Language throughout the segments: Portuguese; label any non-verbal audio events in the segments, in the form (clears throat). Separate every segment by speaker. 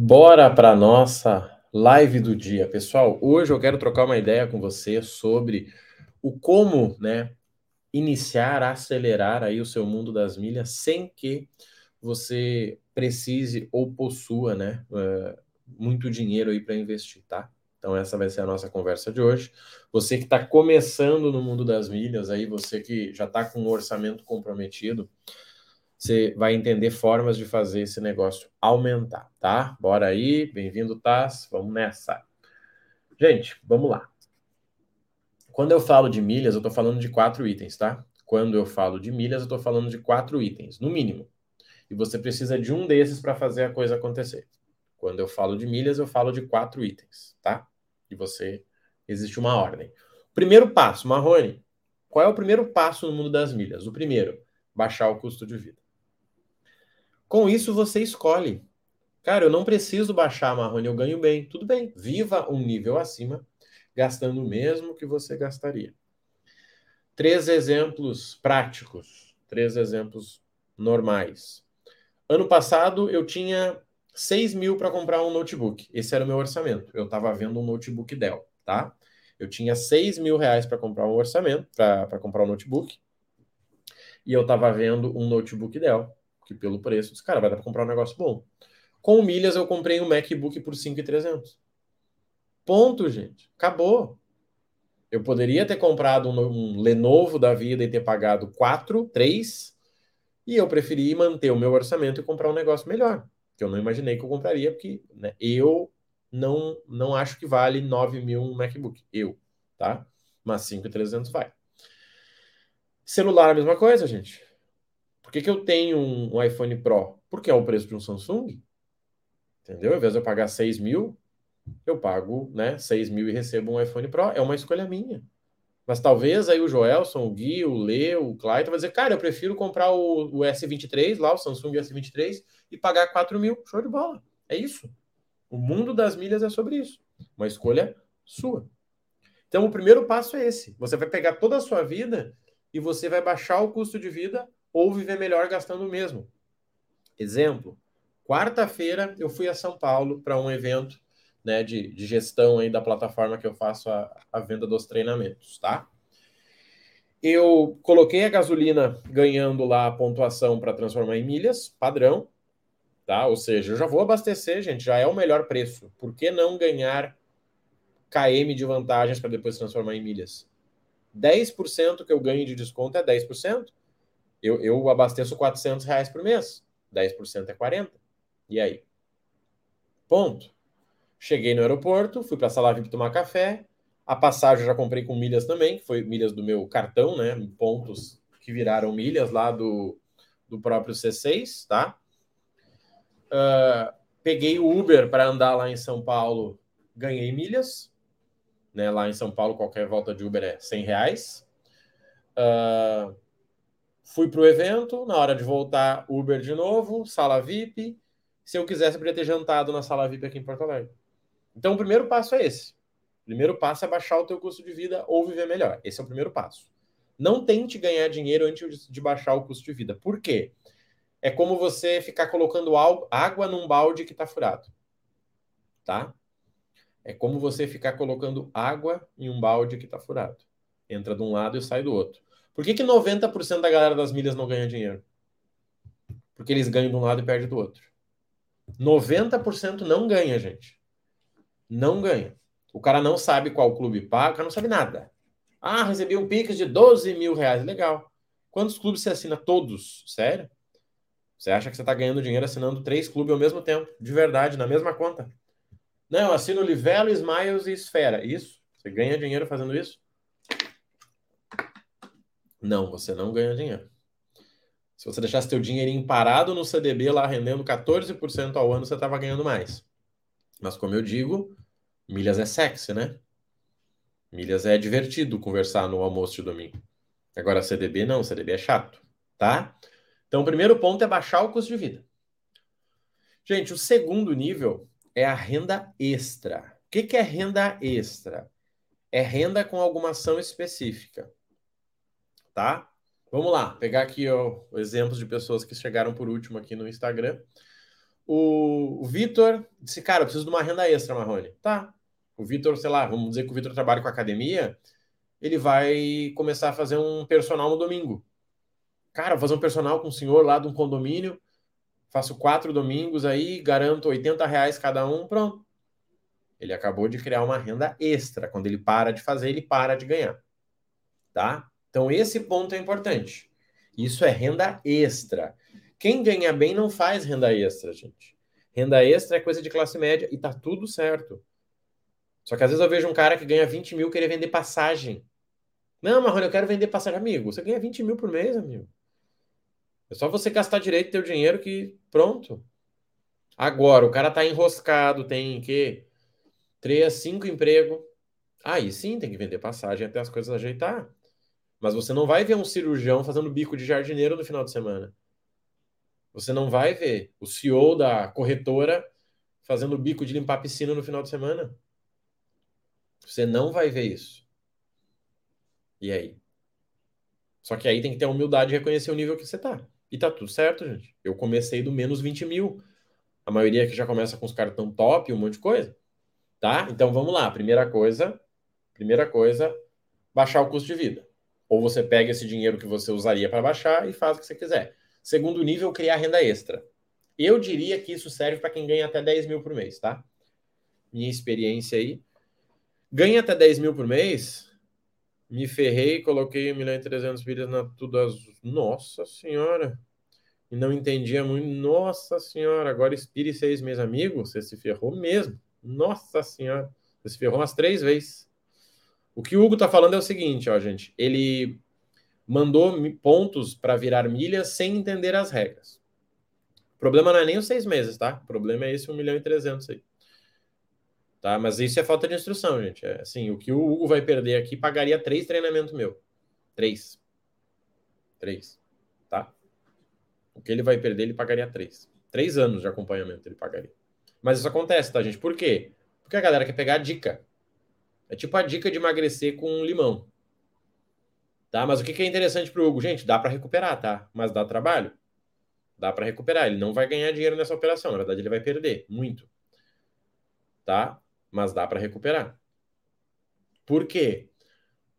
Speaker 1: Bora para nossa live do dia, pessoal. Hoje eu quero trocar uma ideia com você sobre o como, né, iniciar, acelerar aí o seu mundo das milhas sem que você precise ou possua, né, uh, muito dinheiro aí para investir, tá? Então essa vai ser a nossa conversa de hoje. Você que está começando no mundo das milhas, aí você que já está com um orçamento comprometido, você vai entender formas de fazer esse negócio aumentar, tá? Bora aí, bem-vindo, Taz, vamos nessa. Gente, vamos lá. Quando eu falo de milhas, eu estou falando de quatro itens, tá? Quando eu falo de milhas, eu estou falando de quatro itens, no mínimo. E você precisa de um desses para fazer a coisa acontecer. Quando eu falo de milhas, eu falo de quatro itens, tá? E você existe uma ordem. Primeiro passo, Marrone. Qual é o primeiro passo no mundo das milhas? O primeiro, baixar o custo de vida. Com isso, você escolhe. Cara, eu não preciso baixar, Marrone, eu ganho bem. Tudo bem, viva um nível acima, gastando o mesmo que você gastaria. Três exemplos práticos, três exemplos normais. Ano passado, eu tinha 6 mil para comprar um notebook. Esse era o meu orçamento. Eu estava vendo um notebook Dell, tá? Eu tinha 6 mil reais para comprar um orçamento, para comprar um notebook. E eu estava vendo um notebook Dell que pelo preço, disse, cara, vai dar para comprar um negócio bom. Com milhas eu comprei um MacBook por 5,300. Ponto, gente. Acabou. Eu poderia ter comprado um, um, Lenovo da vida e ter pagado 4, 3, e eu preferi manter o meu orçamento e comprar um negócio melhor, que eu não imaginei que eu compraria, porque né, eu não, não acho que vale 9 mil um MacBook. Eu, tá? Mas 5,300 vai. Celular, a mesma coisa, gente. Por que, que eu tenho um, iPhone Pro? Porque é o preço de um Samsung. Entendeu? Ao invés de eu pagar 6 mil, eu pago né, 6 mil e recebo um iPhone Pro. É uma escolha minha. Mas talvez aí o Joelson, o Gui, o Lê, o Clayton vai dizer, cara, eu prefiro comprar o, o, S23 lá, o Samsung S23, e pagar 4 mil. Show de bola. É isso. O mundo das milhas é sobre isso. Uma escolha sua. Então, o primeiro passo é esse. Você vai pegar toda a sua vida e você vai baixar o custo de vida ou viver melhor gastando mesmo. Exemplo, quarta-feira eu fui a São Paulo para um evento né, de, de, gestão aí da plataforma que eu faço a, a venda dos treinamentos, tá? Eu coloquei a gasolina ganhando lá a pontuação para transformar em milhas, padrão, tá? Ou seja, eu já vou abastecer, gente, já é o melhor preço. Por que não ganhar KM de vantagens para depois transformar em milhas? 10% que eu ganho de desconto é 10%. Eu, eu abasteço 400 reais por mês. 10% é 40. E aí? Ponto. Cheguei no aeroporto, fui para a sala VIP tomar café. A passagem eu já comprei com milhas também, que foi milhas do meu cartão, né? Pontos que viraram milhas lá do, do próprio C6, tá? Uh, peguei o Uber para andar lá em São Paulo, ganhei milhas. Né? Lá em São Paulo, qualquer volta de Uber é 100 reais. Uh, Fui para o evento, na hora de voltar, Uber de novo, sala VIP. Se eu quisesse, eu poderia ter jantado na sala VIP aqui em Porto Alegre. Então, o primeiro passo é esse. O primeiro passo é baixar o teu custo de vida ou viver melhor. Esse é o primeiro passo. Não tente ganhar dinheiro antes de baixar o custo de vida. Por quê? É como você ficar colocando água num balde que está furado. Tá? É como você ficar colocando água em um balde que está furado. Entra de um lado e sai do outro. Por que, que 90% da galera das milhas não ganha dinheiro? Porque eles ganham de um lado e perdem do outro. 90% não ganha, gente. Não ganha. O cara não sabe qual clube paga, o cara não sabe nada. Ah, recebi um Pix de 12 mil reais. Legal. Quantos clubes você assina? Todos. Sério? Você acha que você está ganhando dinheiro assinando três clubes ao mesmo tempo? De verdade, na mesma conta. Não, eu assino Livelo, Smiles e Esfera. Isso? Você ganha dinheiro fazendo isso? Não, você não ganha dinheiro. Se você deixasse seu dinheirinho parado no CDB lá rendendo 14% ao ano, você estava ganhando mais. Mas como eu digo, milhas é sexy, né? Milhas é divertido conversar no almoço de domingo. Agora CDB não, CDB é chato, tá? Então o primeiro ponto é baixar o custo de vida. Gente, o segundo nível é a renda extra. O que, que é renda extra? É renda com alguma ação específica tá? Vamos lá, pegar aqui ó, exemplos de pessoas que chegaram por último aqui no Instagram. O, o Vitor disse, cara, eu preciso de uma renda extra, Marrone. Tá. O Vitor, sei lá, vamos dizer que o Vitor trabalha com academia, ele vai começar a fazer um personal no domingo. Cara, vou fazer um personal com o senhor lá de um condomínio, faço quatro domingos aí, garanto 80 reais cada um, pronto. Ele acabou de criar uma renda extra. Quando ele para de fazer, ele para de ganhar. Tá? Então, esse ponto é importante. Isso é renda extra. Quem ganha bem não faz renda extra, gente. Renda extra é coisa de classe média e tá tudo certo. Só que às vezes eu vejo um cara que ganha 20 mil querer vender passagem. Não, Marrone, eu quero vender passagem. Amigo, você ganha 20 mil por mês, amigo. É só você gastar direito teu dinheiro que pronto. Agora, o cara tá enroscado, tem que três, cinco empregos. Aí sim, tem que vender passagem até as coisas ajeitar. Mas você não vai ver um cirurgião fazendo bico de jardineiro no final de semana. Você não vai ver o CEO da corretora fazendo bico de limpar piscina no final de semana. Você não vai ver isso. E aí? Só que aí tem que ter a humildade de reconhecer o nível que você tá. E tá tudo certo, gente. Eu comecei do menos 20 mil. A maioria que já começa com os caras tão top, um monte de coisa. Tá? Então vamos lá. Primeira coisa, primeira coisa, baixar o custo de vida. Ou você pega esse dinheiro que você usaria para baixar e faz o que você quiser. Segundo nível, criar renda extra. Eu diria que isso serve para quem ganha até 10 mil por mês, tá? Minha experiência aí. Ganha até 10 mil por mês, me ferrei, coloquei 1 milhão e 300 milhas na tudo azul. Nossa senhora! E não entendia muito. Nossa senhora, agora expire seis meses, amigo. Você se ferrou mesmo. Nossa senhora. Você se ferrou umas três vezes. O que o Hugo tá falando é o seguinte, ó, gente. Ele mandou pontos para virar milhas sem entender as regras. O problema não é nem os seis meses, tá? O problema é esse 1 milhão e 300 aí. Tá? Mas isso é falta de instrução, gente. É assim, o que o Hugo vai perder aqui pagaria três treinamentos meu. Três. Três. Tá? O que ele vai perder, ele pagaria três. Três anos de acompanhamento ele pagaria. Mas isso acontece, tá, gente? Por quê? Porque a galera quer pegar a dica. É tipo a dica de emagrecer com limão. Tá? Mas o que é interessante para o Hugo? Gente, dá para recuperar, tá? Mas dá trabalho. Dá para recuperar. Ele não vai ganhar dinheiro nessa operação. Na verdade, ele vai perder muito. Tá? mas dá para recuperar. Por quê?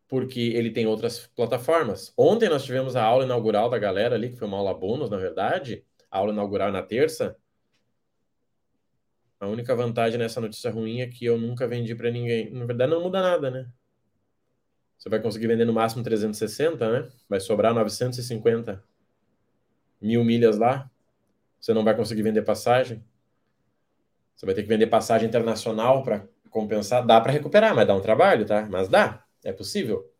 Speaker 1: Porque ele tem outras plataformas. Ontem nós tivemos a aula inaugural da galera ali, que foi uma aula bônus, na verdade. A aula inaugural na terça. A única vantagem nessa notícia ruim é que eu nunca vendi para ninguém. Na verdade, não muda nada, né? Você vai conseguir vender no máximo 360, né? Vai sobrar 950 mil milhas lá. Você não vai conseguir vender passagem. Você vai ter que vender passagem internacional para compensar. Dá para recuperar, mas dá um trabalho, tá? Mas dá, é possível.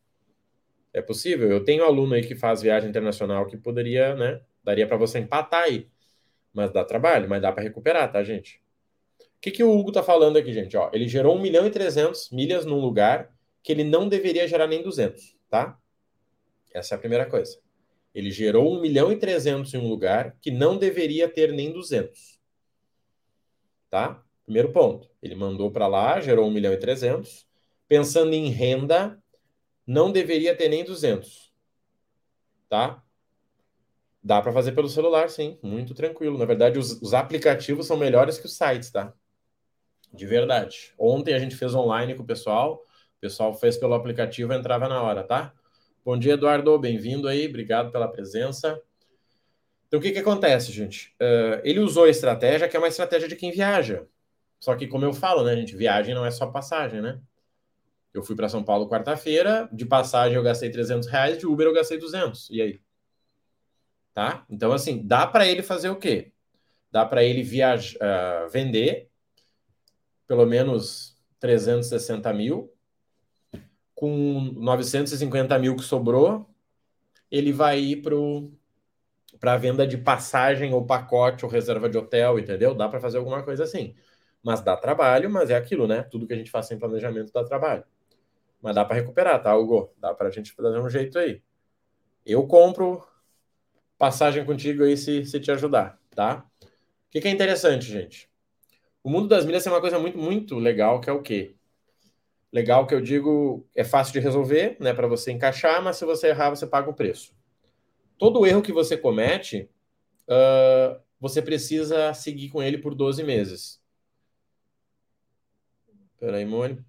Speaker 1: É possível. Eu tenho aluno aí que faz viagem internacional que poderia, né? Daria para você empatar aí. Mas dá trabalho, mas dá para recuperar, tá, gente? O que, que o Hugo tá falando aqui, gente? Ó, ele gerou 1 milhão e 300 milhas num lugar que ele não deveria gerar nem 200, tá? Essa é a primeira coisa. Ele gerou 1 milhão e 300 em um lugar que não deveria ter nem 200 tá? Primeiro ponto. Ele mandou para lá, gerou 1 milhão e 300. Pensando em renda, não deveria ter nem 200. Tá? Dá para fazer pelo celular, sim. Muito tranquilo. Na verdade, os, os aplicativos são melhores que os sites, tá? De verdade. Ontem a gente fez online com o pessoal. O pessoal fez pelo aplicativo, entrava na hora, tá? Bom dia, Eduardo. Bem-vindo aí. Obrigado pela presença. Então, o que, que acontece, gente? Uh, ele usou a estratégia que é uma estratégia de quem viaja. Só que, como eu falo, né, gente? Viagem não é só passagem, né? Eu fui para São Paulo quarta-feira, de passagem eu gastei 300 reais, de Uber eu gastei 200. E aí? Tá? Então, assim, dá para ele fazer o quê? Dá para ele viajar, uh, vender pelo menos 360 mil. Com 950 mil que sobrou, ele vai ir para para venda de passagem ou pacote ou reserva de hotel, entendeu? Dá para fazer alguma coisa assim. Mas dá trabalho, mas é aquilo, né? Tudo que a gente faz sem planejamento dá trabalho. Mas dá para recuperar, tá, Hugo? Dá para a gente fazer um jeito aí. Eu compro passagem contigo aí se, se te ajudar, tá? O que, que é interessante, gente? O mundo das milhas é uma coisa muito, muito legal, que é o quê? Legal que eu digo, é fácil de resolver, né, para você encaixar, mas se você errar, você paga o preço todo erro que você comete, uh, você precisa seguir com ele por 12 meses. Peraí, Mônica.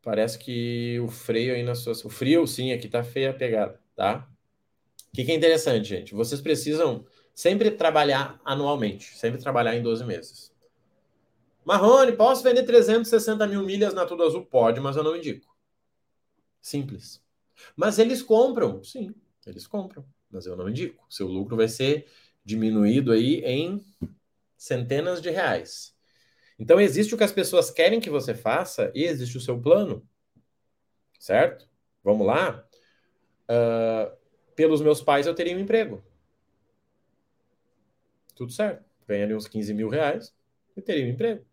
Speaker 1: Parece que o freio aí na sua. O frio, sim, aqui tá feia a pegada, tá? O que, que é interessante, gente? Vocês precisam sempre trabalhar anualmente, sempre trabalhar em 12 meses. Marrone, posso vender 360 mil milhas na Tudo Azul? Pode, mas eu não indico. Simples. Mas eles compram, sim, eles compram, mas eu não indico. Seu lucro vai ser diminuído aí em centenas de reais. Então, existe o que as pessoas querem que você faça e existe o seu plano. Certo? Vamos lá? Uh, pelos meus pais, eu teria um emprego. Tudo certo. Ganharia uns 15 mil reais e teria um emprego.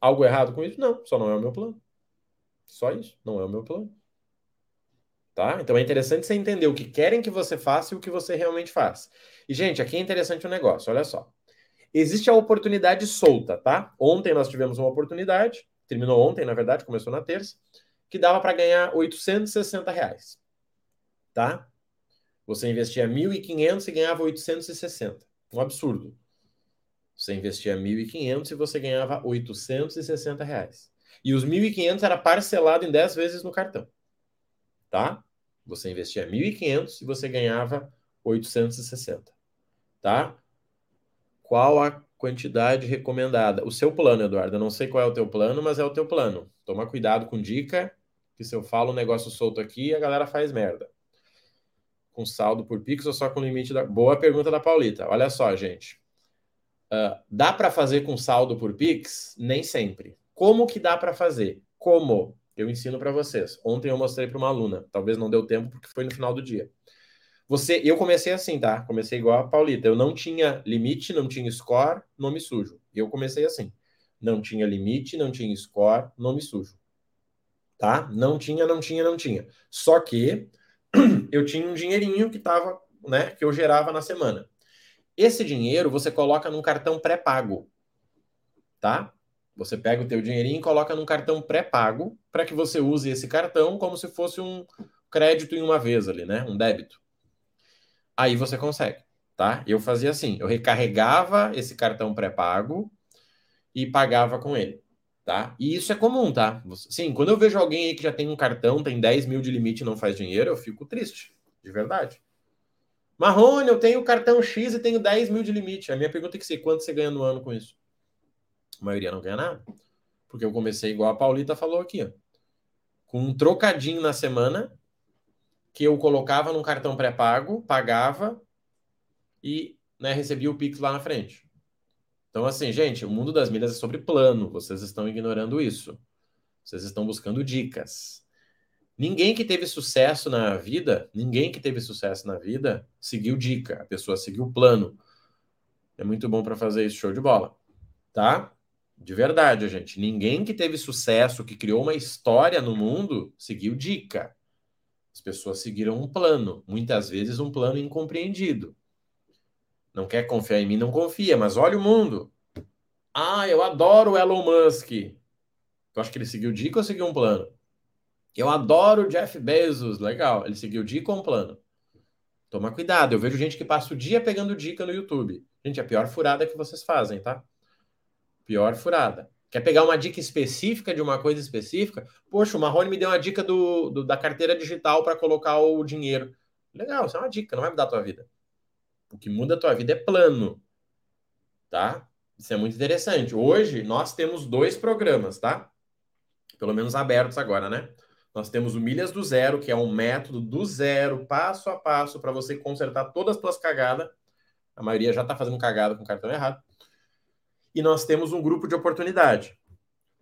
Speaker 1: Algo errado com isso? Não, só não é o meu plano. Só isso, não é o meu plano. Tá? Então é interessante você entender o que querem que você faça e o que você realmente faz. E, gente, aqui é interessante o um negócio, olha só. Existe a oportunidade solta, tá? Ontem nós tivemos uma oportunidade, terminou ontem, na verdade, começou na terça, que dava para ganhar 860 reais. Tá? Você investia 1.500 e ganhava 860. Um absurdo. Você investia 1.500 e você ganhava 860 reais. E os 1.500 era parcelado em 10 vezes no cartão. Tá? Você investia 1.500 e você ganhava 860. Tá? Qual a quantidade recomendada? O seu plano, Eduardo. Eu não sei qual é o teu plano, mas é o teu plano. Toma cuidado com dica, que se eu falo um negócio solto aqui, a galera faz merda. Com saldo por Pix ou só com limite da. Boa pergunta da Paulita. Olha só, gente. Uh, dá para fazer com saldo por Pix? Nem sempre. Como que dá para fazer? Como? Eu ensino para vocês. Ontem eu mostrei para uma aluna. Talvez não deu tempo porque foi no final do dia. Você, eu comecei assim, tá? Comecei igual a Paulita. Eu não tinha limite, não tinha score, nome sujo. Eu comecei assim. Não tinha limite, não tinha score, nome sujo. Tá? Não tinha, não tinha, não tinha. Só que (clears throat) eu tinha um dinheirinho que tava, né, que eu gerava na semana. Esse dinheiro você coloca num cartão pré-pago. Tá? Você pega o teu dinheirinho e coloca num cartão pré-pago para que você use esse cartão como se fosse um crédito em uma vez ali, né? Um débito aí você consegue, tá? Eu fazia assim, eu recarregava esse cartão pré-pago e pagava com ele, tá? E isso é comum, tá? Sim, quando eu vejo alguém aí que já tem um cartão, tem 10 mil de limite e não faz dinheiro, eu fico triste, de verdade. Marrone, eu tenho cartão X e tenho 10 mil de limite. A minha pergunta é que ser quanto você ganha no ano com isso? A maioria não ganha nada. Porque eu comecei igual a Paulita falou aqui, ó. Com um trocadinho na semana, que eu colocava num cartão pré-pago, pagava e né, recebia o Pix lá na frente. Então, assim, gente, o mundo das milhas é sobre plano. Vocês estão ignorando isso. Vocês estão buscando dicas. Ninguém que teve sucesso na vida, ninguém que teve sucesso na vida seguiu dica. A pessoa seguiu plano. É muito bom para fazer isso, show de bola. Tá? De verdade, gente. Ninguém que teve sucesso, que criou uma história no mundo, seguiu dica. As pessoas seguiram um plano, muitas vezes um plano incompreendido. Não quer confiar em mim, não confia, mas olha o mundo. Ah, eu adoro o Elon Musk. Tu acha que ele seguiu dica ou seguiu um plano? Eu adoro Jeff Bezos. Legal, ele seguiu dica ou um plano? Toma cuidado, eu vejo gente que passa o dia pegando dica no YouTube. Gente, a pior furada que vocês fazem, tá? Pior furada. Quer pegar uma dica específica de uma coisa específica? Poxa, o Marrone me deu uma dica do, do da carteira digital para colocar o dinheiro. Legal, isso é uma dica, não vai mudar a tua vida. O que muda a tua vida é plano. Tá? Isso é muito interessante. Hoje nós temos dois programas, tá? Pelo menos abertos agora, né? Nós temos o Milhas do Zero, que é um método do zero, passo a passo, para você consertar todas as tuas cagadas. A maioria já está fazendo cagada com cartão errado e nós temos um grupo de oportunidade.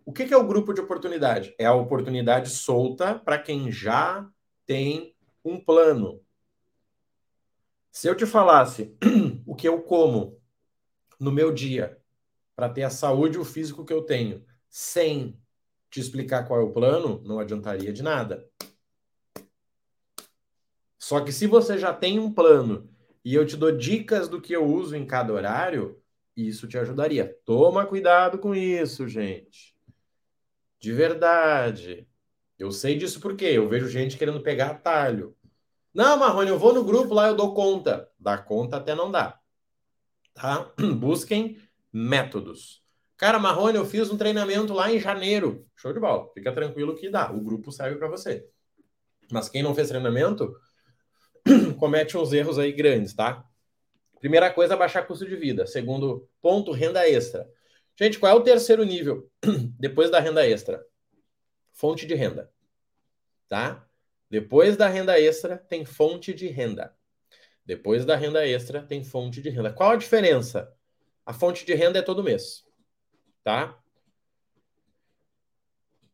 Speaker 1: O que, é o grupo de oportunidade? É a oportunidade solta para quem já tem um plano. Se eu te falasse (clears throat) o que eu como no meu dia para ter a saúde e o físico que eu tenho, sem te explicar qual é o plano, não adiantaria de nada. Só que se você já tem um plano e eu te dou dicas do que eu uso em cada horário, isso te ajudaria. Toma cuidado com isso, gente. De verdade. Eu sei disso porque eu vejo gente querendo pegar atalho. Não, Marrone, eu vou no grupo lá, eu dou conta. Dá conta até não dá. Tá? (clears throat) Busquem métodos. Cara, Marrone, eu fiz um treinamento lá em janeiro. Show de bola. Fica tranquilo que dá. O grupo serve para você. Mas quem não fez treinamento, (clears throat) comete uns erros aí grandes, tá? Primeira coisa, baixar custo de vida. Segundo ponto, renda extra. Gente, qual é o terceiro nível (clears throat) depois da renda extra? Fonte de renda. Tá? Depois da renda extra, tem fonte de renda. Depois da renda extra, tem fonte de renda. Qual a diferença? A fonte de renda é todo mês tá?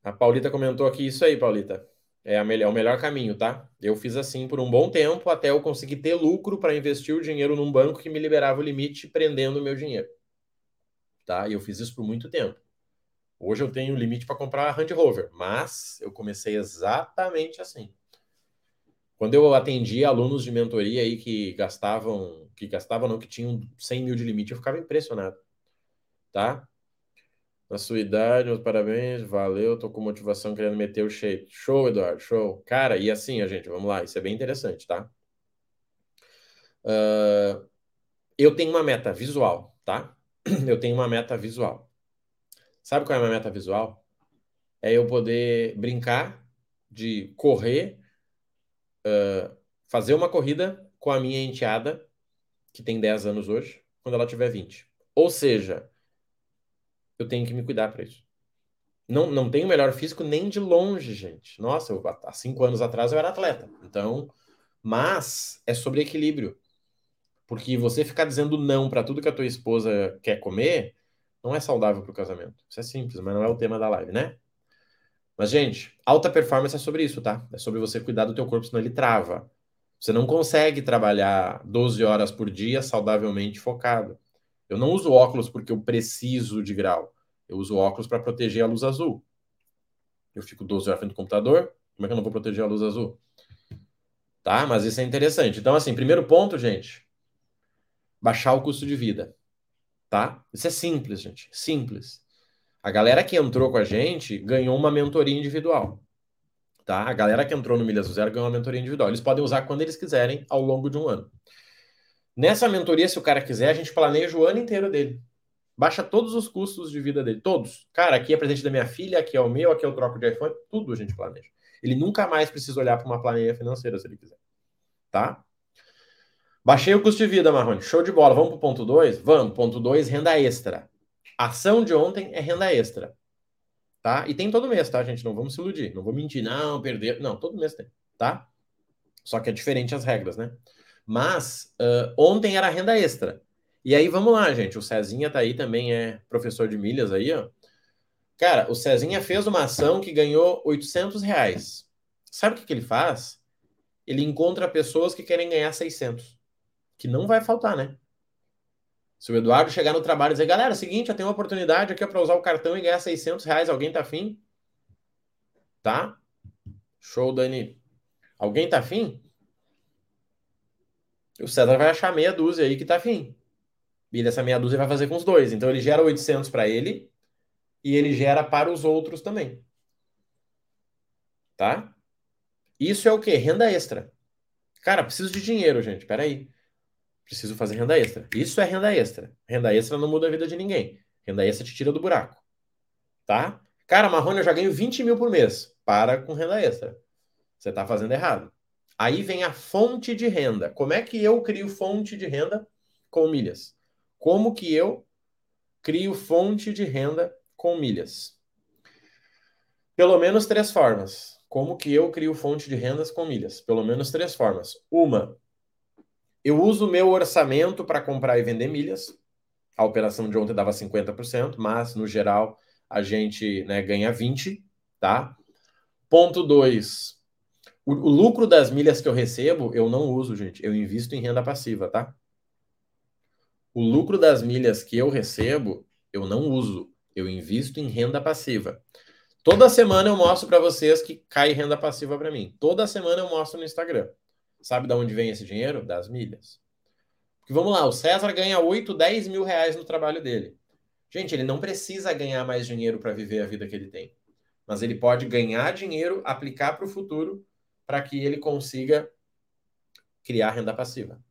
Speaker 1: A Paulita comentou aqui isso aí, Paulita. É, a melhor, é o melhor caminho, tá? Eu fiz assim por um bom tempo até eu conseguir ter lucro para investir o dinheiro num banco que me liberava o limite prendendo o meu dinheiro. Tá? E eu fiz isso por muito tempo. Hoje eu tenho limite para comprar a Land Rover, mas eu comecei exatamente assim. Quando eu atendi alunos de mentoria aí que gastavam, que gastavam não, que tinham 100 mil de limite, eu ficava impressionado, tá? Na sua idade, meus parabéns, valeu, tô com motivação querendo meter o shape. Show, Eduardo, show. Cara, e assim, a gente, vamos lá, isso é bem interessante, tá? Uh, eu tenho uma meta visual, tá? (clears throat) Eu tenho uma meta visual. Sabe qual é a minha meta visual? É eu poder brincar de correr, uh, fazer uma corrida com a minha enteada, que tem 10 anos hoje, quando ela tiver 20. Ou seja, eu tenho que me cuidar para isso. Não, não tenho melhor físico nem de longe, gente. Nossa, eu, há cinco anos atrás eu era atleta. Então, mas é sobre equilíbrio. Porque você ficar dizendo não para tudo que a tua esposa quer comer não é saudável para o casamento. Isso é simples, mas não é o tema da live, né? Mas, gente, alta performance é sobre isso, tá? É sobre você cuidar do teu corpo, senão ele trava. Você não consegue trabalhar 12 horas por dia saudavelmente focado. Eu não uso óculos porque eu preciso de grau. Eu uso óculos para proteger a luz azul. Eu fico 12 horas frente do computador, como é que eu não vou proteger a luz azul? Tá? Mas isso é interessante. Então, assim, primeiro ponto, gente, baixar o custo de vida. Tá? Isso é simples, gente. Simples. A galera que entrou com a gente ganhou uma mentoria individual. Tá? A galera que entrou no Milhas do Zero ganhou uma mentoria individual. Eles podem usar quando eles quiserem ao longo de um ano. Nessa mentoria, se o cara quiser, a gente planeja o ano inteiro dele. Baixa todos os custos de vida dele, todos. Cara, aqui é presente da minha filha, aqui é o meu, aqui é o troco de iPhone, tudo a gente planeja. Ele nunca mais precisa olhar para uma planilha financeira se ele quiser. Tá? Baixei o custo de vida, Marrone. Show de bola. Vamos para o ponto 2? Vamos. Ponto 2, renda extra. Ação de ontem é renda extra. Tá? E tem todo mês, tá, gente? Não vamos se iludir. Não vou mentir, não, perder. Não, todo mês tem. Tá? Só que é diferente as regras, né? Mas uh, ontem era renda extra. E aí vamos lá, gente. O Cezinha tá aí também, é professor de milhas aí, ó. Cara, o Cezinha fez uma ação que ganhou 800 reais. Sabe o que, que ele faz? Ele encontra pessoas que querem ganhar 600. Que não vai faltar, né? Se o Eduardo chegar no trabalho e dizer, galera, é seguinte, eu tenho uma oportunidade aqui para usar o cartão e ganhar 600 reais, alguém tá afim? Tá? Show, Dani. Alguém tá afim? O César vai achar meia dúzia aí que tá afim. E dessa meia dúzia vai fazer com os dois. Então ele gera 800 para ele e ele gera para os outros também. Tá? Isso é o que? Renda extra. Cara, preciso de dinheiro, gente. Peraí. Preciso fazer renda extra. Isso é renda extra. Renda extra não muda a vida de ninguém. Renda extra te tira do buraco. Tá? Cara, Marrone, eu já ganho 20 mil por mês. Para com renda extra. Você tá fazendo errado. Aí vem a fonte de renda. Como é que eu crio fonte de renda com milhas? Como que eu crio fonte de renda com milhas? Pelo menos três formas. Como que eu crio fonte de rendas com milhas? Pelo menos três formas. Uma, eu uso o meu orçamento para comprar e vender milhas. A operação de ontem dava 50%, mas no geral a gente né, ganha 20%, tá? Ponto 2, o, o, lucro das milhas que eu recebo, eu não uso, gente. Eu invisto em renda passiva, tá? O lucro das milhas que eu recebo, eu não uso. Eu invisto em renda passiva. Toda semana eu mostro para vocês que cai renda passiva para mim. Toda semana eu mostro no Instagram. Sabe de onde vem esse dinheiro? Das milhas. Porque vamos lá, o César ganha 8, 10 mil reais no trabalho dele. Gente, ele não precisa ganhar mais dinheiro para viver a vida que ele tem. Mas ele pode ganhar dinheiro, aplicar para o futuro para que ele consiga criar renda passiva.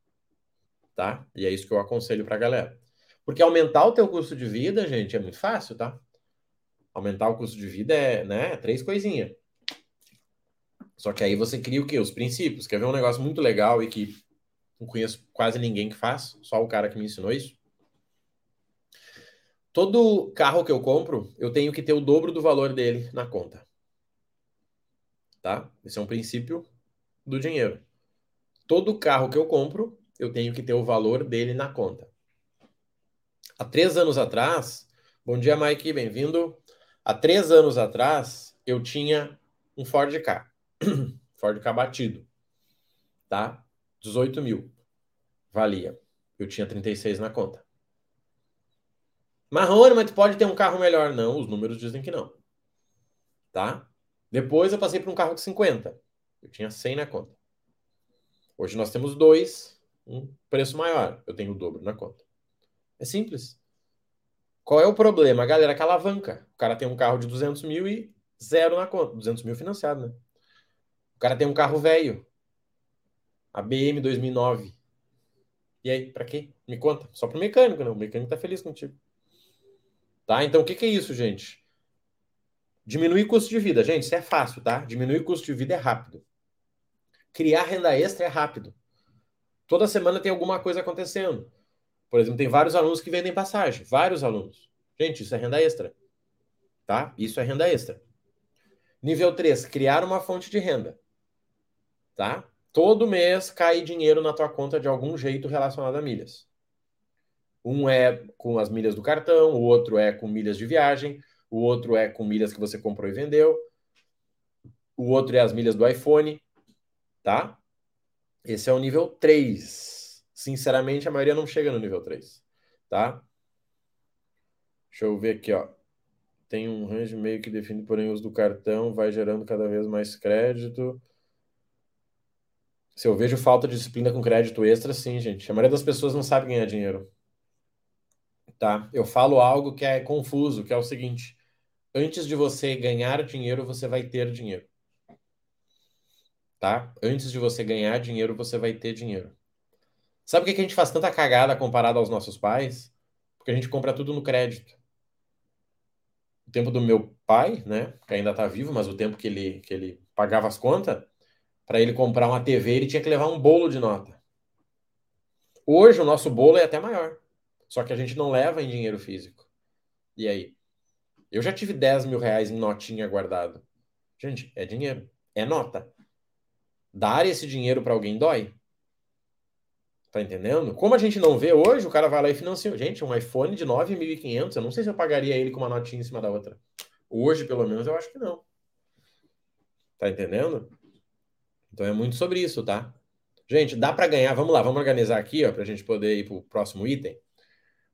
Speaker 1: tá? E é isso que eu aconselho para a galera. Porque aumentar o teu custo de vida, gente, é muito fácil, tá? Aumentar o custo de vida é, né, três coisinhas. Só que aí você cria o quê? Os princípios. Quer ver um negócio muito legal e que não conheço quase ninguém que faz, só o cara que me ensinou isso? Todo carro que eu compro, eu tenho que ter o dobro do valor dele na conta. Tá? Esse é um princípio do dinheiro. Todo carro que eu compro, eu tenho que ter o valor dele na conta. Há três anos atrás, bom dia, Mike, bem-vindo. Há três anos atrás, eu tinha um Ford K. (clears throat) Ford K batido. Tá? 18 mil. Valia. Eu tinha 36 na conta. Marrone, mas tu pode ter um carro melhor. Não, os números dizem que não. Tá? Depois eu passei para um carro de 50. Eu tinha 100 na conta. Hoje nós temos dois, um preço maior. Eu tenho o dobro na conta. É simples. Qual é o problema? Galera que alavanca. O cara tem um carro de 200 mil e zero na conta. 200 mil financiado, né? O cara tem um carro velho. A BM 2009. E aí, para quê? Me conta. Só pro mecânico, né? O mecânico tá feliz contigo. Tá? Então, o que, que é isso, gente? Diminuir custo de vida. Gente, isso é fácil, tá? Diminuir custo de vida é rápido. Criar renda extra é rápido. Toda semana tem alguma coisa acontecendo. Por exemplo, tem vários alunos que vendem passagem. Vários alunos. Gente, isso é renda extra. Tá? Isso é renda extra. Nível 3, criar uma fonte de renda. Tá? Todo mês cai dinheiro na tua conta de algum jeito relacionado a milhas. Um é com as milhas do cartão, o outro é com milhas de viagem, o outro é com milhas que você comprou e vendeu, o outro é as milhas do iPhone, tá? Esse é o nível 3 Sinceramente, a maioria não chega no nível 3, tá? Deixa eu ver aqui, ó. Tem um range meio que define, porém, o uso do cartão vai gerando cada vez mais crédito. Se eu vejo falta de disciplina com crédito extra, sim, gente. A maioria das pessoas não sabe ganhar dinheiro. Tá? Eu falo algo que é confuso, que é o seguinte: antes de você ganhar dinheiro, você vai ter dinheiro. Tá? Antes de você ganhar dinheiro, você vai ter dinheiro. Sabe por que a gente faz tanta cagada comparado aos nossos pais? Porque a gente compra tudo no crédito. O tempo do meu pai, né, que ainda está vivo, mas o tempo que ele, que ele pagava as contas, para ele comprar uma TV, ele tinha que levar um bolo de nota. Hoje o nosso bolo é até maior. Só que a gente não leva em dinheiro físico. E aí? Eu já tive 10 mil reais em notinha guardado. Gente, é dinheiro. É nota. Dar esse dinheiro para alguém dói. Tá entendendo? Como a gente não vê hoje, o cara vai lá e financia. Gente, um iPhone de 9.500, eu não sei se eu pagaria ele com uma notinha em cima da outra. Hoje, pelo menos, eu acho que não. Tá entendendo? Então é muito sobre isso, tá? Gente, dá para ganhar. Vamos lá, vamos organizar aqui, ó, pra gente poder ir pro próximo item.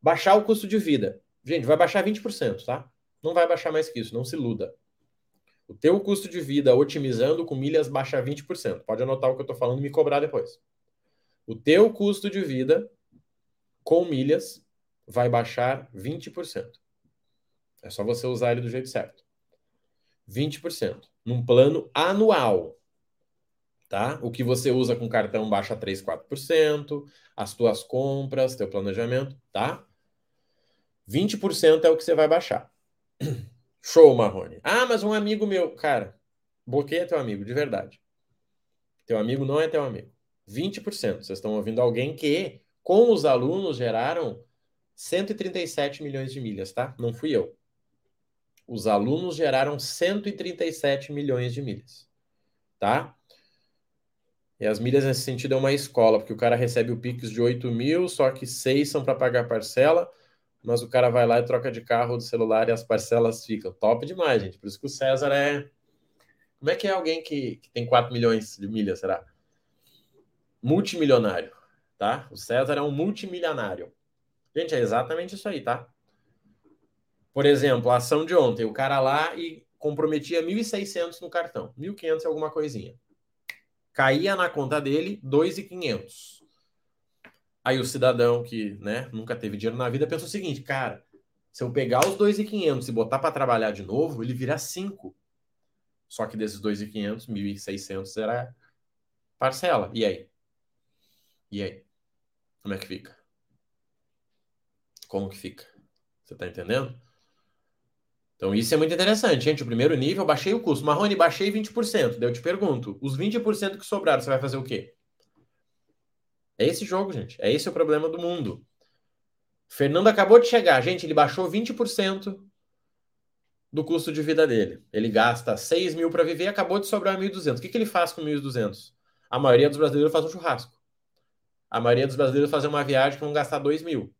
Speaker 1: Baixar o custo de vida. Gente, vai baixar 20%, tá? Não vai baixar mais que isso, não se iluda. O teu custo de vida otimizando com milhas baixa 20%. Pode anotar o que eu tô falando e me cobrar depois. O teu custo de vida com milhas vai baixar 20%. É só você usar ele do jeito certo. 20%. Num plano anual. Tá? O que você usa com cartão baixa 3, 4%, as tuas compras, teu planejamento, tá? 20% é o que você vai baixar. (clears throat) Show, Marrone. Ah, mas um amigo meu, cara, bloqueia teu amigo, de verdade. Teu amigo não é teu amigo. 20%. Vocês estão ouvindo alguém que, com os alunos, geraram 137 milhões de milhas, tá? Não fui eu. Os alunos geraram 137 milhões de milhas, tá? E as milhas nesse sentido é uma escola, porque o cara recebe o Pix de 8 mil, só que 6 são para pagar parcela, mas o cara vai lá e troca de carro, do celular e as parcelas ficam. Top demais, gente. Por isso que o César é. Como é que é alguém que, que tem 4 milhões de milhas, será? multimilionário, tá? O César é um multimilionário. Gente, é exatamente isso aí, tá? Por exemplo, a ação de ontem, o cara lá e comprometia 1.600 no cartão, 1.500 e alguma coisinha. Caía na conta dele 2.500. Aí o cidadão que, né, nunca teve dinheiro na vida pensou o seguinte, cara, se eu pegar os 2.500 e botar para trabalhar de novo, ele vira 5. Só que desses 2.500, 1.600 era parcela. E aí? E aí? Como é que fica? Como que fica? Você está entendendo? Então, isso é muito interessante, gente. O primeiro nível, baixei o custo. Marrone, baixei 20%. Daí eu te pergunto, os 20% que sobraram, você vai fazer o quê? É esse jogo, gente. É esse o problema do mundo. Fernando acabou de chegar. Gente, ele baixou 20% do custo de vida dele. Ele gasta 6 mil para viver, acabou de sobrar 1.200. O que, que ele faz com 1.200? A maioria dos brasileiros faz um churrasco. A maioria dos brasileiros faz uma viagem que vão gastar 2 mil.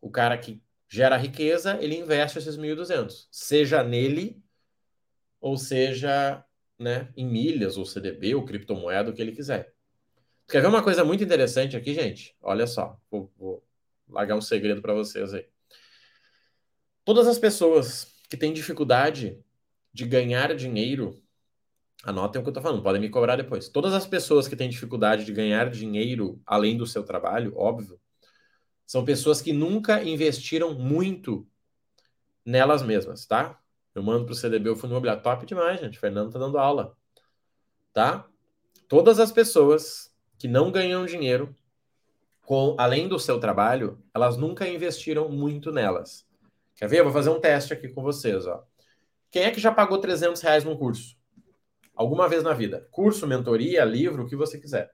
Speaker 1: O cara que gera riqueza, ele investe esses 1.200. Seja nele, ou seja né, em milhas, ou CDB, ou criptomoeda, o que ele quiser. Quer ver uma coisa muito interessante aqui, gente? Olha só, vou, vou largar um segredo para vocês aí. Todas as pessoas que têm dificuldade de ganhar dinheiro, anotem o que eu estou falando, podem me cobrar depois. Todas as pessoas que têm dificuldade de ganhar dinheiro além do seu trabalho, óbvio, são pessoas que nunca investiram muito nelas mesmas, tá? Eu mando para o CDB o Fundo Imobiliário. Top demais, gente. Fernando está dando aula. Tá? Todas as pessoas que não ganham dinheiro, com, além do seu trabalho, elas nunca investiram muito nelas. Quer ver? Eu vou fazer um teste aqui com vocês. Ó. Quem é que já pagou 300 reais num curso? Alguma vez na vida? Curso, mentoria, livro, o que você quiser.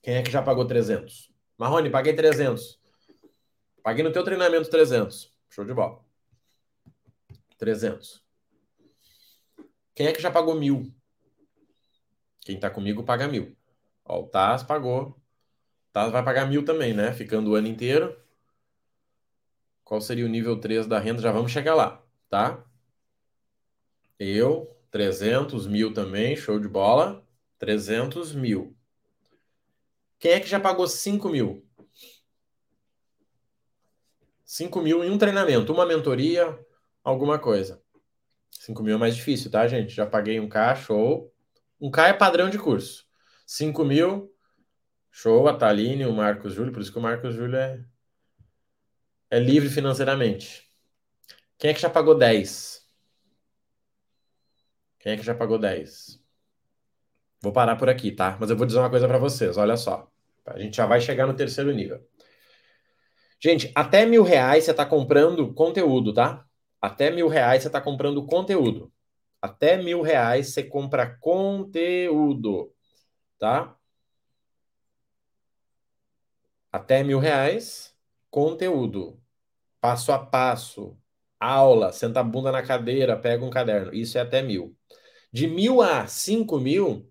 Speaker 1: Quem é que já pagou 300? Marrone, paguei 300. Paguei no teu treinamento 300. Show de bola. 300. Quem é que já pagou mil? Quem tá comigo paga mil. Ó, o Taz pagou. O Taz vai pagar mil também, né? Ficando o ano inteiro. Qual seria o nível 3 da renda? Já vamos chegar lá, tá? Eu, 300 mil também, show de bola. 300 mil. Quem é que já pagou 5 mil? 5 mil em um treinamento, uma mentoria, alguma coisa. 5 mil é mais difícil, tá, gente? Já paguei um K. Um K é padrão de curso. 5 mil, show. A Taline, o Marcos Júlio, por isso que o Marcos Júlio é é livre financeiramente. Quem é que já pagou 10? Quem é que já pagou 10? Vou parar por aqui, tá? Mas eu vou dizer uma coisa para vocês, olha só. A gente já vai chegar no terceiro nível. Gente, até mil reais você está comprando conteúdo, tá? Até mil reais você está comprando conteúdo. Até mil reais você compra conteúdo, tá? Até mil reais conteúdo, passo a passo, aula, senta a bunda na cadeira, pega um caderno. Isso é até mil. De mil a cinco mil,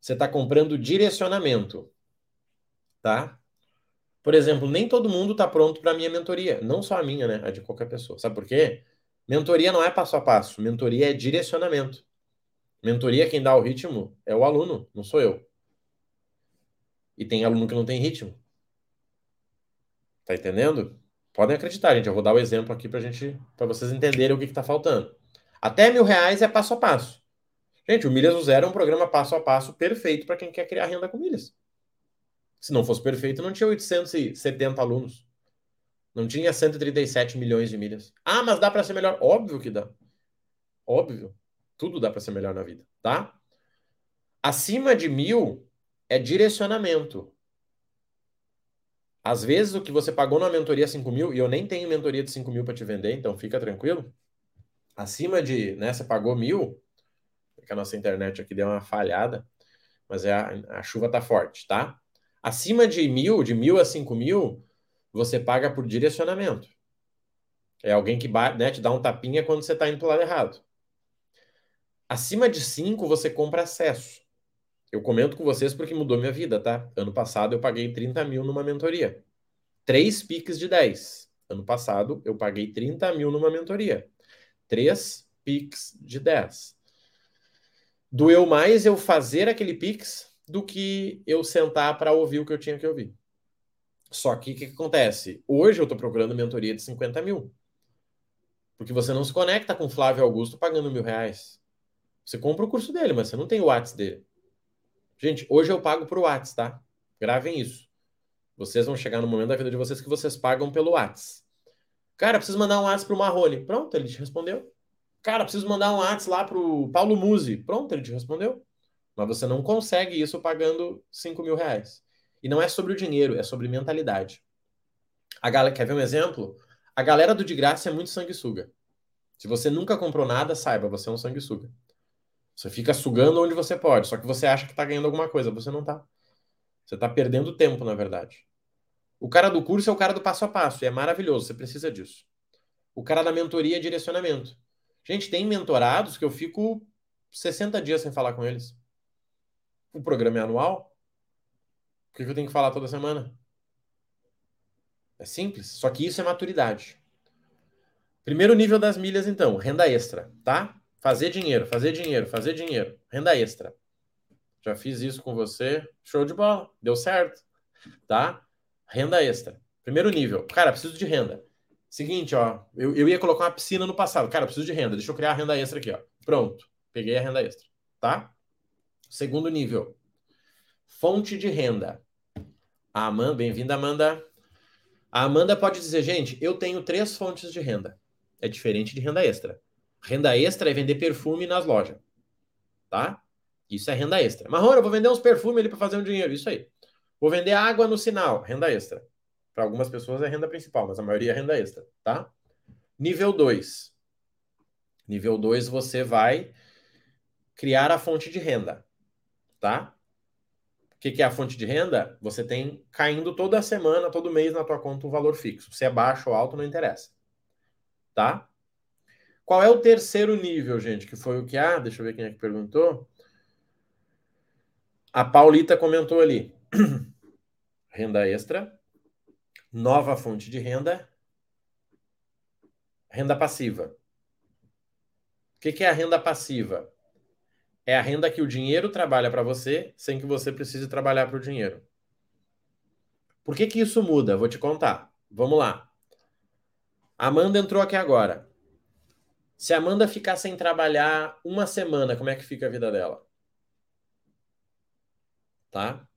Speaker 1: você está comprando direcionamento, tá? Por exemplo, nem todo mundo está pronto para a minha mentoria, não só a minha, né? A de qualquer pessoa. Sabe por quê? Mentoria não é passo a passo, mentoria é direcionamento. Mentoria, quem dá o ritmo é o aluno, não sou eu. E tem aluno que não tem ritmo. Tá entendendo? Podem acreditar, gente. Eu vou dar o um exemplo aqui para gente, para vocês entenderem o que está faltando. Até mil reais é passo a passo. Gente, o Milhas do Zero é um programa passo a passo perfeito para quem quer criar renda com milhas. Se não fosse perfeito, não tinha 870 alunos. Não tinha 137 milhões de milhas. Ah, mas dá para ser melhor? Óbvio que dá. Óbvio. Tudo dá para ser melhor na vida, tá? Acima de mil é direcionamento. Às vezes o que você pagou na mentoria 5 mil, e eu nem tenho mentoria de 5 mil para te vender, então fica tranquilo. Acima de, né, você pagou mil, que a nossa internet aqui deu uma falhada, mas é a, a chuva tá forte, tá? Acima de mil, de mil a cinco mil, você paga por direcionamento. É alguém que né, te dá um tapinha quando você está indo para o lado errado. Acima de cinco, você compra acesso. Eu comento com vocês porque mudou minha vida, tá? Ano passado eu paguei 30 mil numa mentoria. Três piques de 10. Ano passado eu paguei 30 mil numa mentoria. Três piques de 10. Doeu mais eu fazer aquele pix do que eu sentar para ouvir o que eu tinha que ouvir. Só que o que, que, acontece? Hoje eu estou procurando mentoria de 50 mil. Porque você não se conecta com Flávio Augusto pagando mil reais. Você compra o curso dele, mas você não tem o WhatsApp dele. Gente, hoje eu pago por WhatsApp, tá? Gravem isso. Vocês vão chegar no momento da vida de vocês que vocês pagam pelo WhatsApp. Cara, preciso mandar um WhatsApp pro Marrone. Pronto, ele te respondeu. Cara, preciso mandar um WhatsApp lá pro Paulo Musi. Pronto, ele te respondeu. Mas você não consegue isso pagando 5 mil reais. E não é sobre o dinheiro, é sobre mentalidade. A galera, quer ver um exemplo? A galera do de graça é muito sanguessuga. Se você nunca comprou nada, saiba, você é um sanguessuga. Você fica sugando onde você pode, só que você acha que está ganhando alguma coisa, você não está. Você está perdendo tempo, na verdade. O cara do curso é o cara do passo a passo, e é maravilhoso, você precisa disso. O cara da mentoria é direcionamento. Gente, tem mentorados que eu fico 60 dias sem falar com eles. O programa é anual. Que eu tenho que falar toda semana? É simples, só que isso é maturidade. Primeiro nível das milhas, então, renda extra, tá? Fazer dinheiro, fazer dinheiro, fazer dinheiro. Renda extra. Já fiz isso com você. Show de bola. Deu certo. Tá? Renda extra. Primeiro nível. Cara, preciso de renda. Seguinte, ó. Eu, eu ia colocar uma piscina no passado. Cara, preciso de renda. Deixa eu criar a renda extra aqui, ó. Pronto. Peguei a renda extra. Tá? Segundo nível. Fonte de renda. A Amanda, bem-vinda, Amanda. A Amanda pode dizer, gente, eu tenho três fontes de renda. É diferente de renda extra. Renda extra é vender perfume nas lojas. Tá? Isso é renda extra. Marrone, eu vou vender uns perfumes ali para fazer um dinheiro. Isso aí. Vou vender água no sinal. Renda extra. Para algumas pessoas é renda principal, mas a maioria é renda extra. Tá? Nível 2. Nível 2, você vai criar a fonte de renda. Tá? O que, que é a fonte de renda? Você tem caindo toda semana, todo mês na tua conta um valor fixo. Se é baixo ou alto, não interessa. Tá? Qual é o terceiro nível, gente? Que foi o que. Ah, deixa eu ver quem é que perguntou. A Paulita comentou ali. (clears throat) renda extra, nova fonte de renda, renda passiva. O que, que é a renda passiva? É a renda que o dinheiro trabalha para você sem que você precise trabalhar para o dinheiro. Por que, que isso muda? Vou te contar. Vamos lá. Amanda entrou aqui agora. Se a Amanda ficar sem trabalhar uma semana, como é que fica a vida dela? Tá?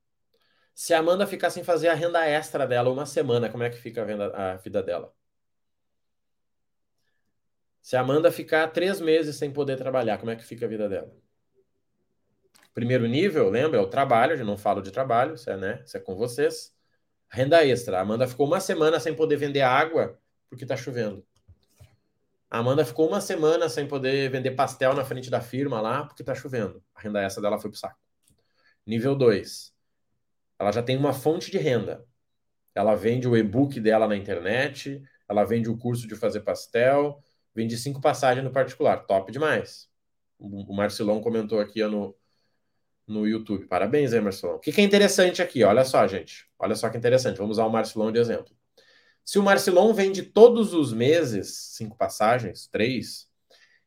Speaker 1: Se a Amanda ficar sem fazer a renda extra dela uma semana, como é que fica a, venda, a vida dela? Se a Amanda ficar três meses sem poder trabalhar, como é que fica a vida dela? Primeiro nível, lembra? É o trabalho, eu não falo de trabalho, isso é, né? Isso é com vocês. Renda extra. A Amanda ficou uma semana sem poder vender água porque está chovendo. A Amanda ficou uma semana sem poder vender pastel na frente da firma lá, porque tá chovendo. A renda essa dela foi pro saco. Nível 2. Ela já tem uma fonte de renda. Ela vende o e-book dela na internet, ela vende o curso de fazer pastel, vende cinco passagens no particular. Top demais. O Marcelão comentou aqui no, no YouTube. Parabéns Marcelão. O que, que é interessante aqui? Olha só, gente. Olha só que interessante. Vamos usar o Marcelão de exemplo. Se o Marcilon vende todos os meses cinco passagens, três,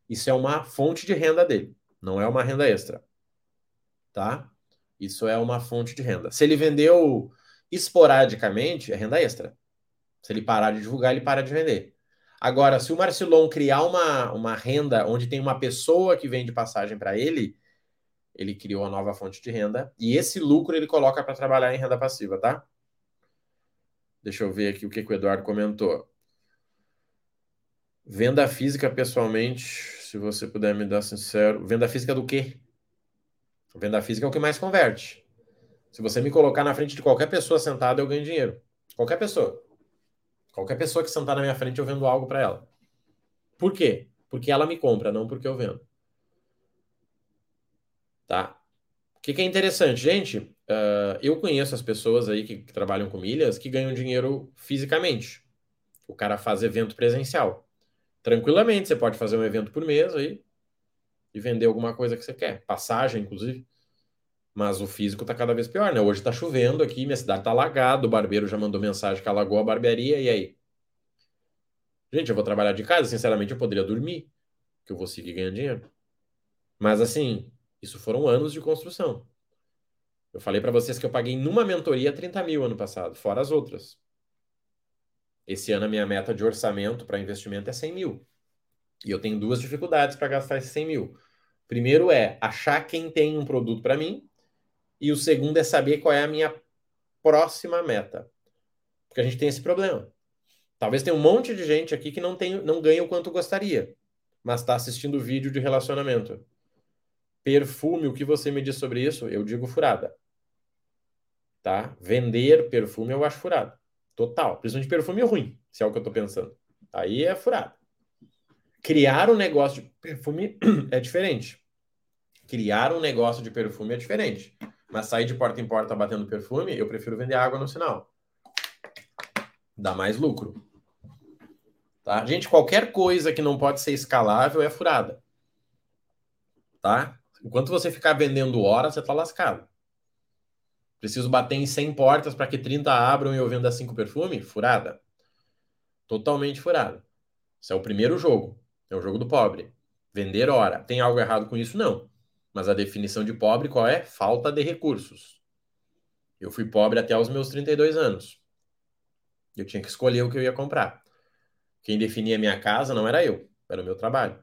Speaker 1: isso é uma fonte de renda dele, não é uma renda extra. Tá? Isso é uma fonte de renda. Se ele vendeu esporadicamente, é renda extra. Se ele parar de divulgar, ele para de vender. Agora, se o Marcilon criar uma, uma renda onde tem uma pessoa que vende passagem para ele, ele criou uma nova fonte de renda e esse lucro ele coloca para trabalhar em renda passiva, tá? Deixa eu ver aqui o que, que o Eduardo comentou. Venda física, pessoalmente, se você puder me dar sincero. Venda física do quê? Venda física é o que mais converte. Se você me colocar na frente de qualquer pessoa sentada, eu ganho dinheiro. Qualquer pessoa. Qualquer pessoa que sentar na minha frente, eu vendo algo para ela. Por quê? Porque ela me compra, não porque eu vendo. Tá? O que, que é interessante, gente? Uh, eu conheço as pessoas aí que, que, trabalham com milhas que ganham dinheiro fisicamente. O cara faz evento presencial. Tranquilamente, você pode fazer um evento por mês aí e vender alguma coisa que você quer. Passagem, inclusive. Mas o físico tá cada vez pior, né? Hoje tá chovendo aqui, minha cidade tá alagada, o barbeiro já mandou mensagem que alagou a barbearia, e aí? Gente, eu vou trabalhar de casa, sinceramente eu poderia dormir, que eu vou seguir ganhando dinheiro. Mas assim, isso foram anos de construção. Eu falei para vocês que eu paguei numa mentoria 30 mil ano passado, fora as outras. Esse ano a minha meta de orçamento para investimento é 100 mil. E eu tenho duas dificuldades para gastar esses 100 mil. Primeiro é achar quem tem um produto para mim. E o segundo é saber qual é a minha próxima meta. Porque a gente tem esse problema. Talvez tenha um monte de gente aqui que não, tem, não ganha o quanto gostaria, mas está assistindo vídeo de relacionamento. Perfume, o que você me diz sobre isso? Eu digo furada. Tá? Vender perfume eu acho furada. Total. Principalmente perfume ruim, se é o que eu tô pensando. Aí é furada. Criar um negócio de perfume (clears throat) é diferente. Criar um negócio de perfume é diferente. Mas sair de porta em porta batendo perfume, eu prefiro vender água no sinal. Dá mais lucro. Tá? Gente, qualquer coisa que não pode ser escalável é furada. Tá? Enquanto você ficar vendendo hora, você está lascado. Preciso bater em 100 portas para que 30 abram e eu venda 5 perfume? Furada. Totalmente furada. Isso é o primeiro jogo. É o jogo do pobre. Vender hora. Tem algo errado com isso? Não. Mas a definição de pobre qual é? Falta de recursos. Eu fui pobre até os meus 32 anos. Eu tinha que escolher o que eu ia comprar. Quem definia minha casa não era eu, era o meu trabalho.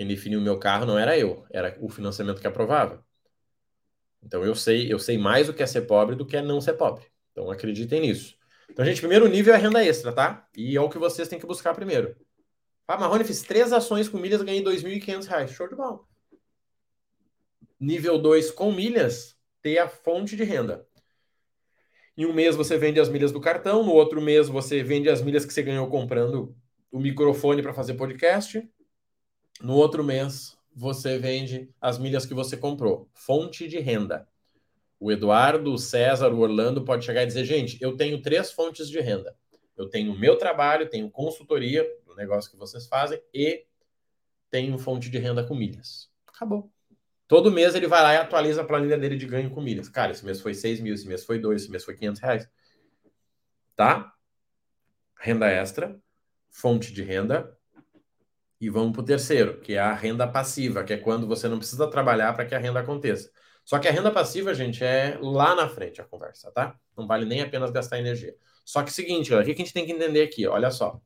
Speaker 1: Quem definia o meu carro não era eu, era o financiamento que aprovava. Então eu sei, eu sei mais o que é ser pobre do que é não ser pobre. Então acreditem nisso. Então, gente, primeiro nível é renda extra, tá? E é o que vocês têm que buscar primeiro. Ah, Marrone, fiz três ações com milhas, ganhei R$ 2.500. Show de bola. Nível 2 com milhas, ter a fonte de renda. Em um mês você vende as milhas do cartão, no outro mês você vende as milhas que você ganhou comprando o microfone para fazer podcast. No outro mês você vende as milhas que você comprou. Fonte de renda. O Eduardo, o César, o Orlando pode chegar e dizer: gente, eu tenho três fontes de renda. Eu tenho meu trabalho, tenho consultoria, o negócio que vocês fazem, e tenho fonte de renda com milhas. Acabou. Todo mês ele vai lá e atualiza a planilha dele de ganho com milhas. Cara, esse mês foi 6 mil, esse mês foi 2, esse mês foi 500 reais. Tá? Renda extra, fonte de renda. E vamos para o terceiro, que é a renda passiva, que é quando você não precisa trabalhar para que a renda aconteça. Só que a renda passiva, gente, é lá na frente a conversa, tá? Não vale nem apenas gastar energia. Só que é seguinte, ó, o que a gente tem que entender aqui? Olha só.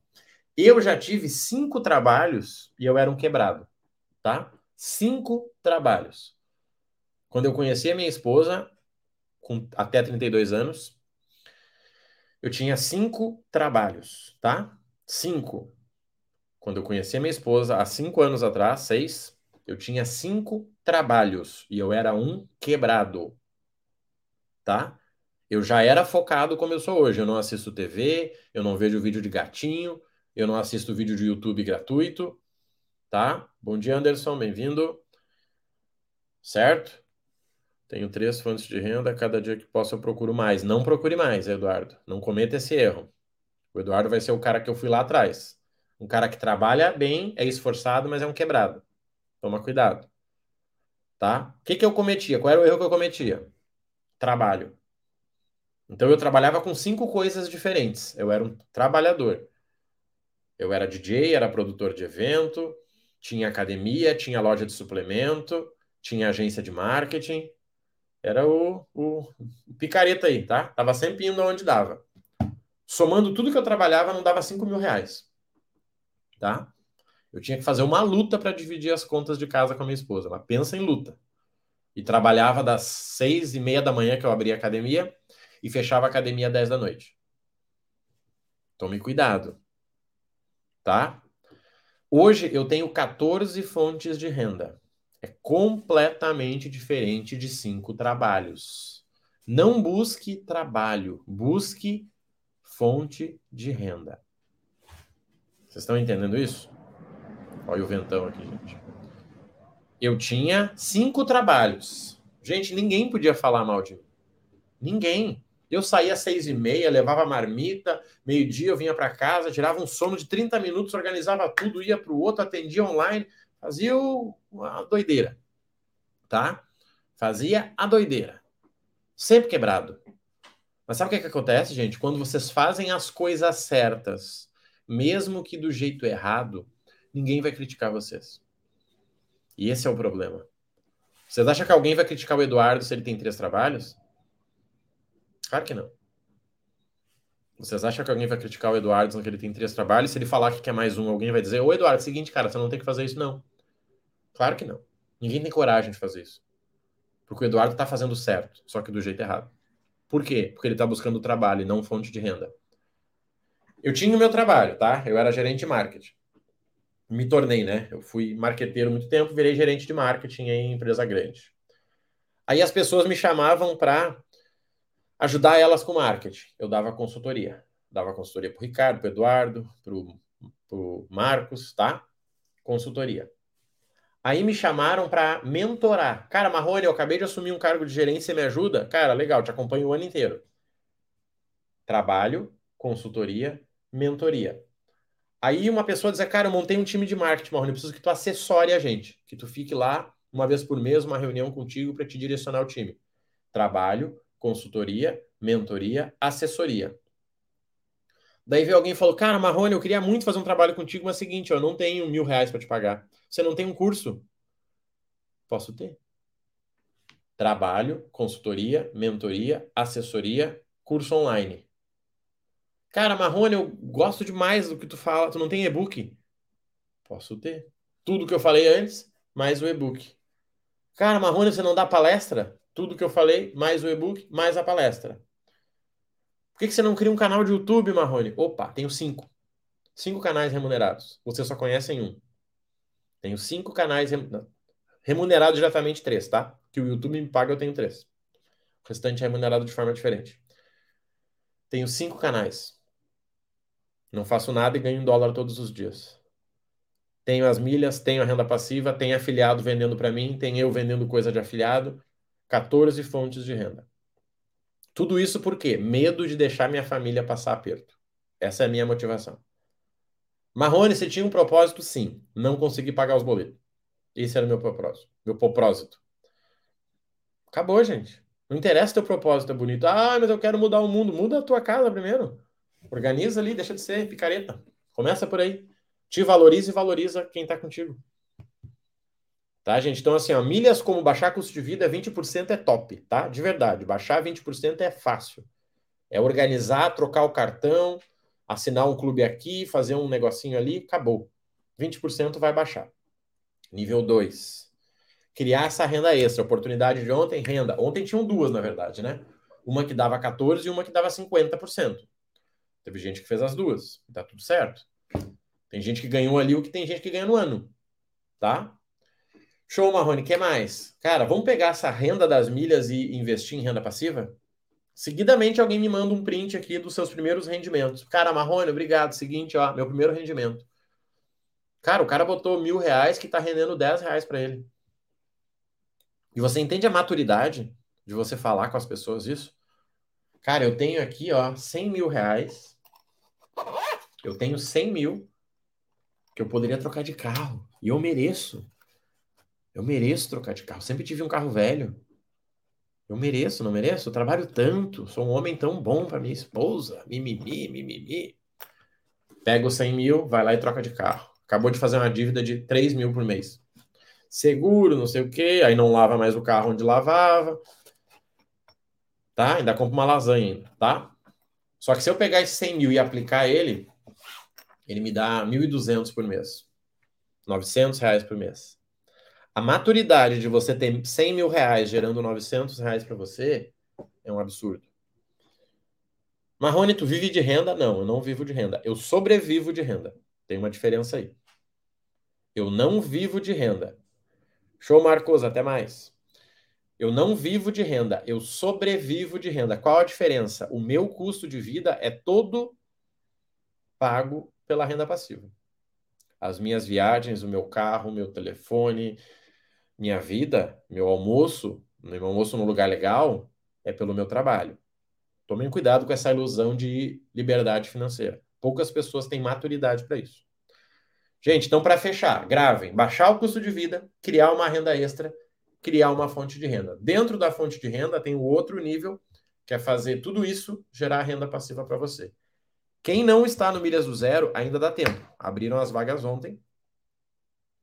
Speaker 1: Eu já tive cinco trabalhos e eu era um quebrado, tá? cinco trabalhos. Quando eu conheci a minha esposa, com até 32 anos, eu tinha cinco trabalhos, tá? Cinco. Quando eu conheci minha esposa, há cinco anos atrás, seis, eu tinha cinco trabalhos e eu era um quebrado, tá? Eu já era focado como eu sou hoje. Eu não assisto TV, eu não vejo vídeo de gatinho, eu não assisto vídeo de YouTube gratuito, tá? Bom dia, Anderson, bem-vindo. Certo? Tenho três fontes de renda, cada dia que posso eu procuro mais. Não procure mais, Eduardo. Não cometa esse erro. O Eduardo vai ser o cara que eu fui lá atrás. Um cara que trabalha bem, é esforçado, mas é um quebrado. Toma cuidado. Tá? O que, que eu cometia? Qual era o erro que eu cometia? Trabalho. Então eu trabalhava com cinco coisas diferentes. Eu era um trabalhador. Eu era DJ, era produtor de evento, tinha academia, tinha loja de suplemento, tinha agência de marketing. Era o, o, picareta aí, tá? Tava sempre indo aonde dava. Somando tudo que eu trabalhava, não dava 5 mil reais. Tá? Eu tinha que fazer uma luta para dividir as contas de casa com a minha esposa. Mas pensa em luta. E trabalhava das seis e meia da manhã que eu abria a academia e fechava a academia às 10 da noite. Tome cuidado. Tá? Hoje eu tenho 14 fontes de renda. É completamente diferente de cinco trabalhos. Não busque trabalho, busque fonte de renda. Vocês estão entendendo isso? Olha o ventão aqui, gente. Eu tinha cinco trabalhos. Gente, ninguém podia falar mal de mim. Ninguém. Eu saía às seis e meia, levava marmita, meio-dia eu vinha para casa, tirava um sono de 30 minutos, organizava tudo, ia para o outro, atendia online, fazia uma doideira, tá? Fazia a doideira. Sempre quebrado. Mas sabe o que, é que acontece, gente? Quando vocês fazem as coisas certas, mesmo que do jeito errado, ninguém vai criticar vocês. E esse é o problema. Vocês acham que alguém vai criticar o Eduardo se ele tem três trabalhos? Claro que não. Vocês acham que alguém vai criticar o Eduardo que ele tem três trabalhos? Se ele falar que quer mais um, alguém vai dizer: Ô Eduardo, seguinte, cara, você não tem que fazer isso, não. Claro que não. Ninguém tem coragem de fazer isso. Porque o Eduardo está fazendo certo, só que do jeito errado. Por quê? Porque ele está buscando trabalho e não fonte de renda. Eu tinha o meu trabalho, tá? Eu era gerente de marketing. me tornei, né? Eu fui marqueteiro muito tempo, virei gerente de marketing em empresa grande. Aí as pessoas me chamavam para ajudar elas com marketing. Eu dava consultoria. Dava consultoria para Ricardo, para Eduardo, para o Marcos, tá? Consultoria. Aí me chamaram para mentorar. Cara, Marrone, eu acabei de assumir um cargo de gerência, me ajuda? Cara, legal, te acompanho o ano inteiro. Trabalho, consultoria, mentoria. Aí uma pessoa diz, cara, eu montei um time de marketing, Marrone, eu preciso que tu assessore a gente, que tu fique lá uma vez por mês, uma reunião contigo para te direcionar o time. Trabalho, consultoria, mentoria, assessoria. Daí veio alguém e falou: Cara, Marrone, eu queria muito fazer um trabalho contigo, mas é o seguinte, eu não tenho mil reais para te pagar. Você não tem um curso? Posso ter. Trabalho, consultoria, mentoria, assessoria, curso online. Cara, Marrone, eu gosto demais do que tu fala. Tu não tem e-book? Posso ter. Tudo que eu falei antes, mais o e-book. Cara, Marrone, você não dá palestra? Tudo que eu falei, mais o e-book, mais a palestra. Por que, que você não cria um canal de YouTube, Marrone? Opa, tenho cinco. Cinco canais remunerados. Você só conhece um. Tenho cinco canais remunerados diretamente, três, tá? Que o YouTube me paga, eu tenho três. O restante é remunerado de forma diferente. Tenho cinco canais. Não faço nada e ganho um dólar todos os dias. Tenho as milhas, tenho a renda passiva, tenho afiliado vendendo para mim, tenho eu vendendo coisa de afiliado, 14 fontes de renda. Tudo isso por quê? Medo de deixar minha família passar aperto. Essa é a minha motivação. Marrone, você tinha um propósito? Sim. Não consegui pagar os boletos. Esse era o meu propósito. Meu propósito. Acabou, gente. Não interessa teu propósito, é bonito. Ah, mas eu quero mudar o mundo. Muda a tua casa primeiro. Organiza ali, deixa de ser picareta. Começa por aí. Te valoriza e valoriza quem está contigo. Tá, gente? Então, assim, ó, milhas como baixar custo de vida, 20% é top, tá? De verdade. Baixar 20% é fácil. É organizar, trocar o cartão, assinar um clube aqui, fazer um negocinho ali, acabou. 20% vai baixar. Nível 2. Criar essa renda extra. Oportunidade de ontem, renda. Ontem tinham duas, na verdade, né? Uma que dava 14% e uma que dava 50%. Teve gente que fez as duas. Tá tudo certo. Tem gente que ganhou ali o que tem gente que ganha no ano. Tá? Show, Marrone. Que mais? Cara, vamos pegar essa renda das milhas e investir em renda passiva? Seguidamente, alguém me manda um print aqui dos seus primeiros rendimentos. Cara, Marrone, obrigado. Seguinte, ó, meu primeiro rendimento. Cara, o cara botou mil reais que tá rendendo dez reais para ele. E você entende a maturidade de você falar com as pessoas isso? Cara, eu tenho aqui, ó, cem mil reais. Eu tenho cem mil que eu poderia trocar de carro. E eu mereço. Eu mereço trocar de carro. Sempre tive um carro velho. Eu mereço, não mereço? Eu trabalho tanto. Sou um homem tão bom para minha esposa. Mimimi, mimimi. Pega os 100 mil, vai lá e troca de carro. Acabou de fazer uma dívida de 3 mil por mês. Seguro, não sei o quê. Aí não lava mais o carro onde lavava. Tá? Ainda compra uma lasanha, tá? Só que se eu pegar esse 100 mil e aplicar ele, ele me dá 1.200 por mês. 900 reais por mês. A maturidade de você ter 100 mil reais gerando 900 reais para você é um absurdo. Marrone, tu vive de renda? Não, eu não vivo de renda. Eu sobrevivo de renda. Tem uma diferença aí. Eu não vivo de renda. Show, Marcos, até mais. Eu não vivo de renda, eu sobrevivo de renda. Qual a diferença? O meu custo de vida é todo pago pela renda passiva. As minhas viagens, o meu carro, o meu telefone, minha vida, meu almoço, meu almoço num lugar legal, é pelo meu trabalho. Tomem cuidado com essa ilusão de liberdade financeira. Poucas pessoas têm maturidade para isso. Gente, então para fechar, gravem, baixar o custo de vida, criar uma renda extra, criar uma fonte de renda. Dentro da fonte de renda tem o outro nível, que é fazer tudo isso gerar renda passiva para você. Quem não está no Milhas do Zero, ainda dá tempo. Abriram as vagas ontem.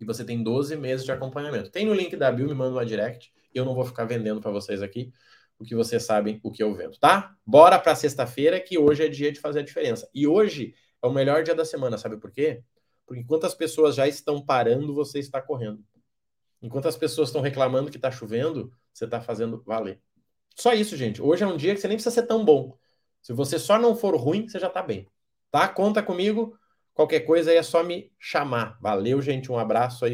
Speaker 1: E você tem 12 meses de acompanhamento. Tem no link da Bill, me manda uma direct. Eu não vou ficar vendendo para vocês aqui, porque vocês sabem o que eu vendo, tá? Bora para sexta-feira, que hoje é dia de fazer a diferença. E hoje é o melhor dia da semana, sabe por quê? Porque enquanto as pessoas já estão parando, você está correndo. Enquanto as pessoas estão reclamando que está chovendo, você está fazendo valer. Só isso, gente. Hoje é um dia que você nem precisa ser tão bom. Se você só não for ruim, você já está bem. Tá? Conta comigo. Qualquer coisa aí é só me chamar. Valeu, gente. Um abraço aí.